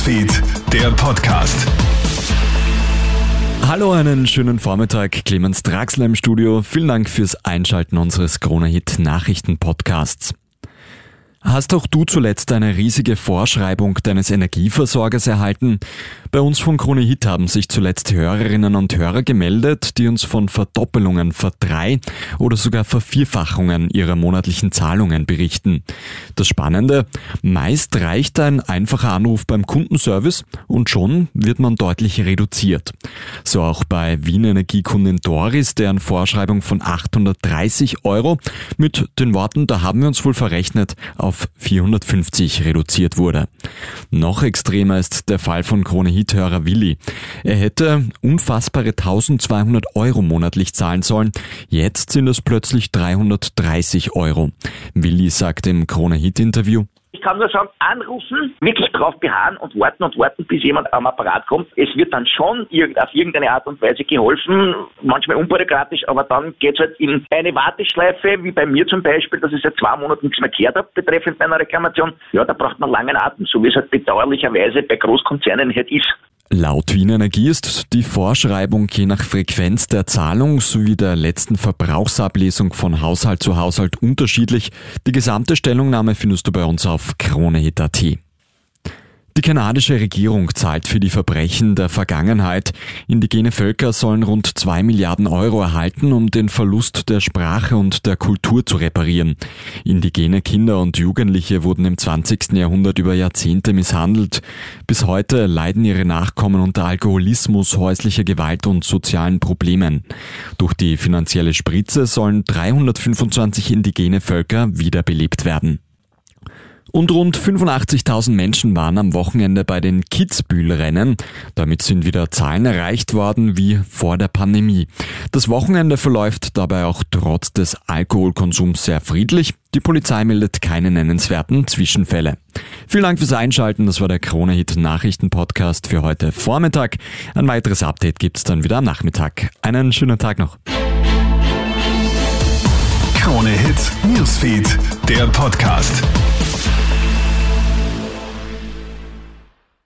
Newsfeed, der Podcast. Hallo, einen schönen Vormittag. Clemens Draxler im Studio. Vielen Dank fürs Einschalten unseres Krone-Hit Nachrichten-Podcasts. Hast auch du zuletzt eine riesige Vorschreibung deines Energieversorgers erhalten? Bei uns von Krone Hit haben sich zuletzt Hörerinnen und Hörer gemeldet, die uns von Verdoppelungen, Verdrei- oder sogar Vervierfachungen ihrer monatlichen Zahlungen berichten. Das Spannende, meist reicht ein einfacher Anruf beim Kundenservice und schon wird man deutlich reduziert. So auch bei Wien Energiekundin Doris, deren Vorschreibung von 830 Euro mit den Worten, da haben wir uns wohl verrechnet, auf 450 reduziert wurde. Noch extremer ist der Fall von Krone Hit-Hörer Willi. Er hätte unfassbare 1200 Euro monatlich zahlen sollen. Jetzt sind es plötzlich 330 Euro. Willi sagt im Krone Hit-Interview, ich kann nur sagen, anrufen, wirklich drauf beharren und warten und warten, bis jemand am Apparat kommt. Es wird dann schon auf irgendeine Art und Weise geholfen, manchmal unbürokratisch, aber dann geht es halt in eine Warteschleife, wie bei mir zum Beispiel, dass ich seit zwei Monaten nichts mehr gehört habe betreffend meiner Reklamation. Ja, da braucht man langen Atem, so wie es halt bedauerlicherweise bei Großkonzernen halt ist. Laut Wien Energie ist die Vorschreibung je nach Frequenz der Zahlung sowie der letzten Verbrauchsablesung von Haushalt zu Haushalt unterschiedlich. Die gesamte Stellungnahme findest du bei uns auf kronehit.at. Die kanadische Regierung zahlt für die Verbrechen der Vergangenheit. Indigene Völker sollen rund zwei Milliarden Euro erhalten, um den Verlust der Sprache und der Kultur zu reparieren. Indigene Kinder und Jugendliche wurden im 20. Jahrhundert über Jahrzehnte misshandelt. Bis heute leiden ihre Nachkommen unter Alkoholismus, häuslicher Gewalt und sozialen Problemen. Durch die finanzielle Spritze sollen 325 indigene Völker wiederbelebt werden. Und rund 85.000 Menschen waren am Wochenende bei den Kitzbühel-Rennen. Damit sind wieder Zahlen erreicht worden wie vor der Pandemie. Das Wochenende verläuft dabei auch trotz des Alkoholkonsums sehr friedlich. Die Polizei meldet keine nennenswerten Zwischenfälle. Vielen Dank fürs Einschalten. Das war der Krone-Hit Nachrichten-Podcast für heute Vormittag. Ein weiteres Update gibt's dann wieder am Nachmittag. Einen schönen Tag noch. Krone Hit Newsfeed, der Podcast.